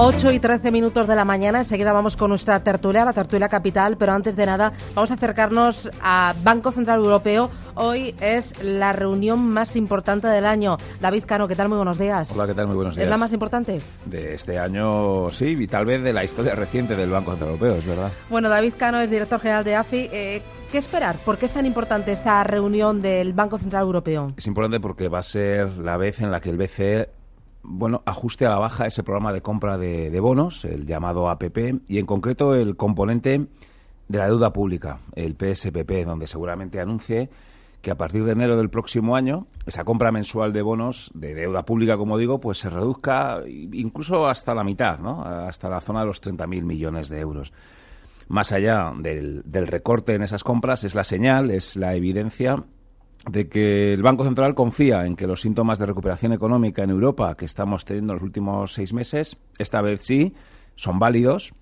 8 y 13 minutos de la mañana. Enseguida vamos con nuestra tertulia, la tertulia capital. Pero antes de nada, vamos a acercarnos a Banco Central Europeo. Hoy es la reunión más importante del año. David Cano, ¿qué tal? Muy buenos días. Hola, ¿qué tal? Muy buenos días. ¿Es la más importante? De este año, sí, y tal vez de la historia reciente del Banco Central Europeo, es verdad. Bueno, David Cano es director general de AFI. Eh, ¿Qué esperar? ¿Por qué es tan importante esta reunión del Banco Central Europeo? Es importante porque va a ser la vez en la que el BCE bueno, ajuste a la baja ese programa de compra de, bonos, el llamado APP, y en concreto el componente de la deuda pública, el PSPP, donde seguramente anuncie que a partir de enero del próximo año esa compra mensual de bonos de deuda pública, como digo, pues se reduzca incluso hasta la mitad, ¿no? hasta la zona de los 30.000 millones de euros. Más allá del recorte en esas compras, es la señal, es la evidencia de que el Banco Central confía en que los síntomas de recuperación económica en Europa que estamos teniendo en los últimos seis meses, esta vez sí, son válidos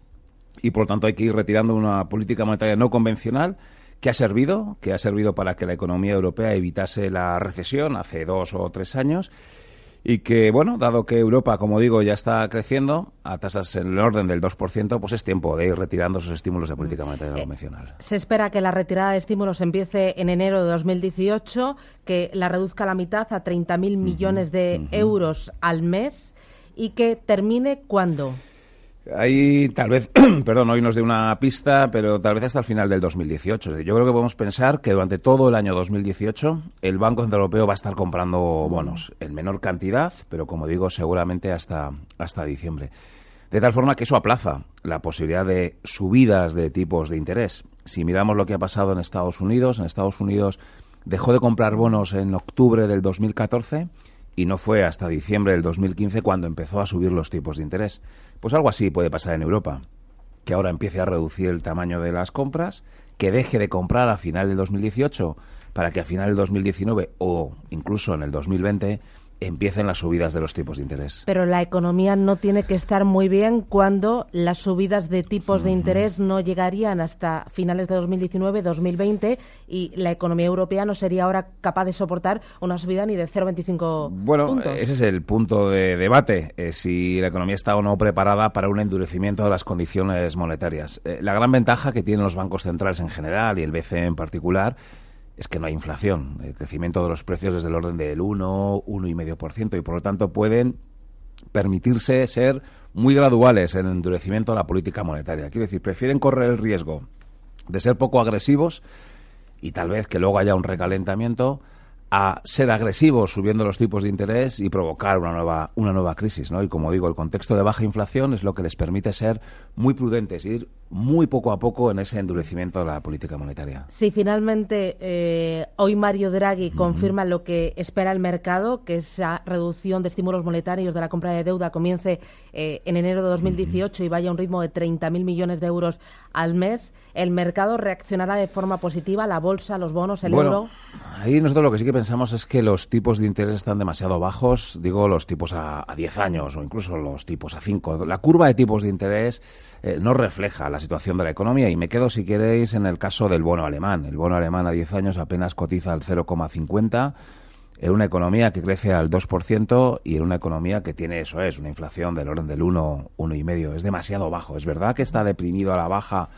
y por lo tanto hay que ir retirando una política monetaria no convencional que ha servido, que ha servido para que la economía europea evitase la recesión hace dos o tres años y que, bueno, dado que Europa, como digo, ya está creciendo a tasas en el orden del 2%, pues es tiempo de ir retirando esos estímulos de política monetaria eh, convencional. Se espera que la retirada de estímulos empiece en enero de 2018, que la reduzca a la mitad a 30.000 millones de euros al mes y que termine cuándo. Ahí tal vez, perdón, hoy nos dé una pista, pero tal vez hasta el final del 2018. Yo creo que podemos pensar que durante todo el año 2018 el Banco Central Europeo va a estar comprando bonos en menor cantidad, pero como digo, seguramente hasta, hasta diciembre. De tal forma que eso aplaza la posibilidad de subidas de tipos de interés. Si miramos lo que ha pasado en Estados Unidos, en Estados Unidos dejó de comprar bonos en octubre del 2014 y no fue hasta diciembre del 2015 cuando empezó a subir los tipos de interés. Pues algo así puede pasar en Europa, que ahora empiece a reducir el tamaño de las compras, que deje de comprar a final del 2018 para que a final del 2019 o incluso en el 2020 empiecen las subidas de los tipos de interés. Pero la economía no tiene que estar muy bien cuando las subidas de tipos de interés no llegarían hasta finales de 2019, 2020 y la economía europea no sería ahora capaz de soportar una subida ni de 0,25 Bueno, ese es el punto de debate, eh, si la economía está o no preparada para un endurecimiento de las condiciones monetarias. Eh, la gran ventaja que tienen los bancos centrales en general y el BCE en particular es que no hay inflación. El crecimiento de los precios es del orden del 1, 1,5% y por lo tanto pueden permitirse ser muy graduales en el endurecimiento de la política monetaria. Quiero decir, prefieren correr el riesgo de ser poco agresivos y tal vez que luego haya un recalentamiento a ser agresivos subiendo los tipos de interés y provocar una nueva, una nueva crisis. ¿no? Y como digo, el contexto de baja inflación es lo que les permite ser muy prudentes, ir muy poco a poco en ese endurecimiento de la política monetaria. Si finalmente eh, hoy Mario Draghi confirma lo que espera el mercado, que esa reducción de estímulos monetarios de la compra de deuda comience eh, en enero de 2018 y vaya a un ritmo de 30.000 millones de euros al mes, ¿el mercado reaccionará de forma positiva? ¿La bolsa, los bonos, el euro? Ahí nosotros lo que sí que pensamos es que los tipos de interés están demasiado bajos, digo los tipos a, a 10 años o incluso los tipos a 5. La curva de tipos de interés eh, no refleja la situación de la economía y me quedo, si queréis, en el caso del bono alemán. El bono alemán a 10 años apenas cotiza al 0,50 en una economía que crece al 2% y en una economía que tiene, eso es, una inflación del orden del 1, 1,5. Es demasiado bajo. Es verdad que está deprimido a la baja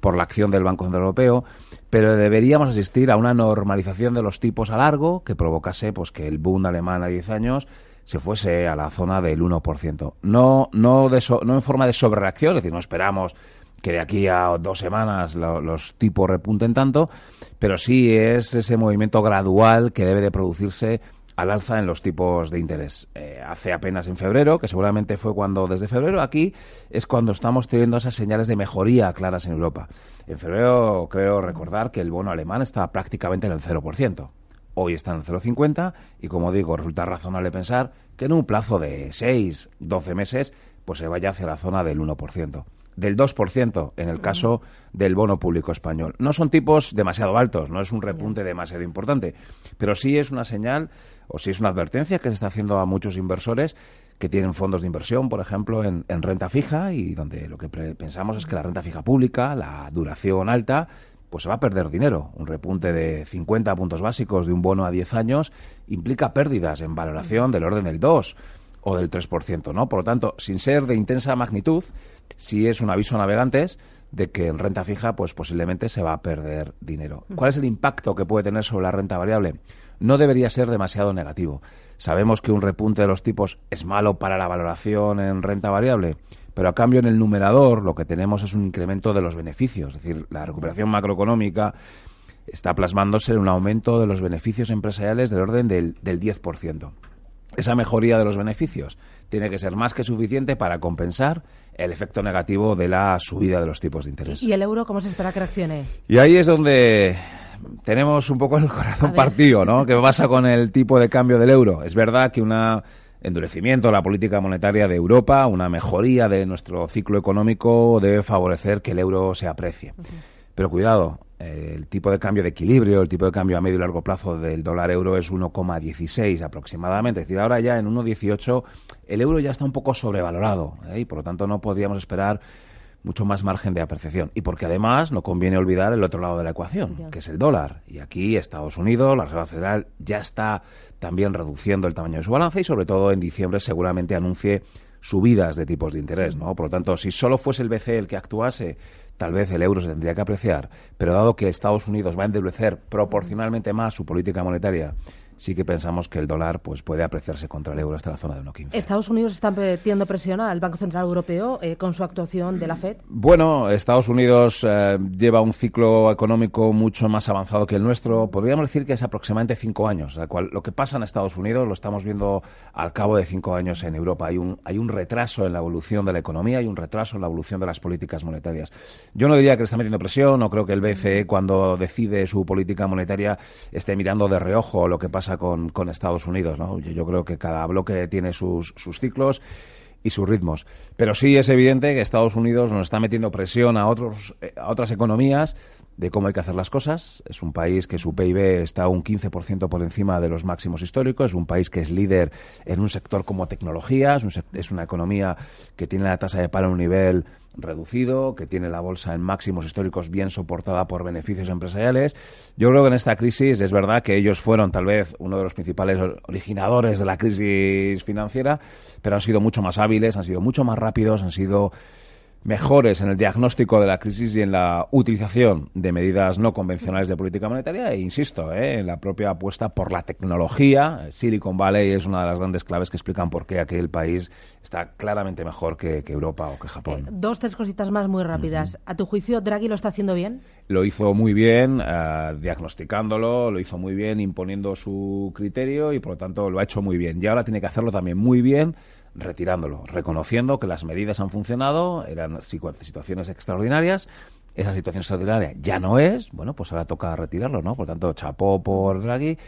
por la acción del Banco Central Europeo, pero deberíamos asistir a una normalización de los tipos a largo que provocase pues que el boom alemán a 10 años se fuese a la zona del 1%. No, no, de no en forma de sobrereacción, es decir, no esperamos que de aquí a dos semanas los tipos repunten tanto, pero sí es ese movimiento gradual que debe de producirse al alza en los tipos de interés. Eh, hace apenas en febrero, que seguramente fue cuando, desde febrero aquí, es cuando estamos teniendo esas señales de mejoría claras en Europa. En febrero creo recordar que el bono alemán estaba prácticamente en el 0%. Hoy está en el 0,50 y, como digo, resulta razonable pensar que en un plazo de 6, 12 meses, pues se vaya hacia la zona del 1% del 2% en el caso del bono público español. No son tipos demasiado altos, no es un repunte demasiado importante, pero sí es una señal o sí es una advertencia que se está haciendo a muchos inversores que tienen fondos de inversión, por ejemplo, en, renta fija y donde lo que pensamos es que la renta fija pública, la duración alta, pues se va a perder dinero. Un repunte de 50 puntos básicos de un bono a 10 años implica pérdidas en valoración del orden del 2 o del 3%, ¿no? Por lo tanto, sin ser de intensa magnitud, sí es un aviso a navegantes de que en renta fija, pues posiblemente se va a perder dinero. ¿Cuál es el impacto que puede tener sobre la renta variable? No debería ser demasiado negativo. Sabemos que un repunte de los tipos es malo para la valoración en renta variable, pero a cambio en el numerador lo que tenemos es un incremento de los beneficios, es decir, la recuperación macroeconómica está plasmándose en un aumento de los beneficios empresariales del orden del, del 10% esa mejoría de los beneficios tiene que ser más que suficiente para compensar el efecto negativo de la subida de los tipos de interés. ¿Y el euro cómo se espera que reaccione? Y ahí es donde tenemos un poco el corazón partido, ¿no? ¿Qué pasa con el tipo de cambio del euro? Es verdad que un endurecimiento de la política monetaria de Europa, una mejoría de nuestro ciclo económico debe favorecer que el euro se aprecie. Pero cuidado, el tipo de cambio de equilibrio, el tipo de cambio a medio y largo plazo del dólar euro es 1,16 aproximadamente. Es decir, ahora ya en 1,18 el euro ya está un poco sobrevalorado ¿eh? y por lo tanto no podríamos esperar mucho más margen de apreciación. Y porque además no conviene olvidar el otro lado de la ecuación, que es el dólar. Y aquí Estados Unidos, la Reserva Federal, ya está también reduciendo el tamaño de su balance y sobre todo en diciembre seguramente anuncie subidas de tipos de interés, ¿no? Por lo tanto, si solo fuese el BCE el que actuase tal vez el euro se tendría que apreciar, pero dado que Estados Unidos va a endurecer proporcionalmente más su política monetaria sí que pensamos que el dólar pues puede apreciarse contra el euro hasta la zona de 1,15. ¿Estados Unidos está metiendo presión al Banco Central Europeo eh, con su actuación de la FED? Bueno, Estados Unidos eh, lleva un ciclo económico mucho más avanzado que el nuestro. Podríamos decir que es aproximadamente cinco años. lo que pasa en Estados Unidos lo estamos viendo al cabo de cinco años en Europa. Hay un, hay un retraso en la evolución de la economía, hay un retraso en la evolución de las políticas monetarias. Yo no diría que le está metiendo presión, no creo que el BCE cuando decide su política monetaria esté mirando de reojo lo que pasa con, con Estados Unidos. ¿no? Yo, creo que cada bloque tiene sus, sus ciclos y sus ritmos. Pero sí es evidente que Estados Unidos nos está metiendo presión a, otros, eh, a otras economías de cómo hay que hacer las cosas. Es un país que su PIB está un 15% por encima de los máximos históricos. Es un país que es líder en un sector como tecnología. Es, una economía que tiene la tasa de paro a un nivel reducido, que tiene la bolsa en máximos históricos bien soportada por beneficios empresariales. Yo creo que en esta crisis es verdad que ellos fueron tal vez uno de los principales originadores de la crisis financiera, pero han sido mucho más hábiles, han sido mucho más rápidos, han sido mejores en el diagnóstico de la crisis y en la utilización de medidas no convencionales de política monetaria. E insisto ¿eh? en la propia apuesta por la tecnología. Silicon Valley es una de las grandes claves que explican por qué aquel país está claramente mejor que, Europa o que Japón. Eh, dos tres cositas más muy rápidas. A tu juicio Draghi lo está haciendo bien lo hizo muy bien eh, diagnosticándolo lo hizo muy bien imponiendo su criterio y por lo tanto lo ha hecho muy bien. Y ahora tiene que hacerlo también muy bien retirándolo, reconociendo que las medidas han funcionado, eran situaciones extraordinarias, esa situación extraordinaria ya no es, bueno, pues ahora toca retirarlo, ¿no? Por tanto, chapó por Draghi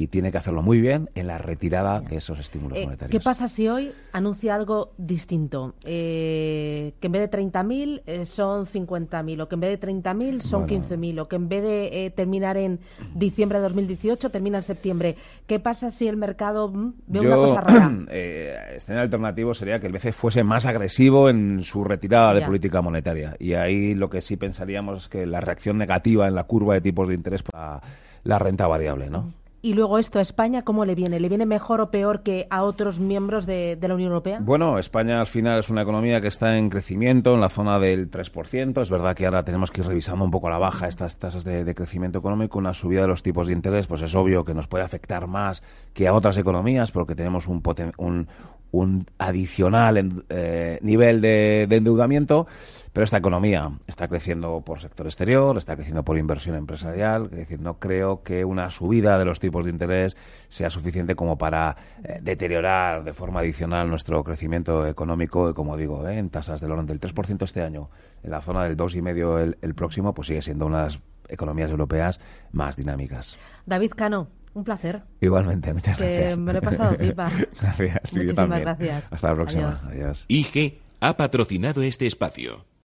y tiene que hacerlo muy bien en la retirada de esos estímulos eh, monetarios. ¿Qué pasa si hoy anuncia algo distinto? Eh, que en vez de 30.000 eh, son 50.000, o que en vez de 30.000 son 15.000, o que en vez de eh, terminar en diciembre de 2018 termina en septiembre. ¿Qué pasa si el mercado mm, ve una cosa rara? Eh, escenario alternativo sería que el BCE fuese más agresivo en su retirada de política monetaria. Y ahí lo que sí pensaríamos es que la reacción negativa en la curva de tipos de interés para la renta variable, ¿no? Y luego esto a España, ¿cómo le viene? ¿Le viene mejor o peor que a otros miembros de, la Unión Europea? Bueno, España al final es una economía que está en crecimiento, en la zona del 3%. Es verdad que ahora tenemos que ir revisando un poco a la baja estas tasas de, crecimiento económico. Una subida de los tipos de interés, pues es obvio que nos puede afectar más que a otras economías, porque tenemos un, un, un adicional eh, nivel de, endeudamiento, pero esta economía está creciendo por sector exterior, está creciendo por inversión empresarial, es decir, no creo que una subida de los tipos de interés sea suficiente como para eh, deteriorar de forma adicional nuestro crecimiento económico, como digo, eh, en tasas del orden del 3% este año, en la zona del 2,5% el, el próximo, pues sigue siendo una de las economías europeas más dinámicas. David Cano, un placer. Igualmente, muchas que gracias. Me lo he pasado pipa. gracias, sí, Muchísimas yo también. gracias. Hasta la próxima. Adiós. IG ha patrocinado este espacio.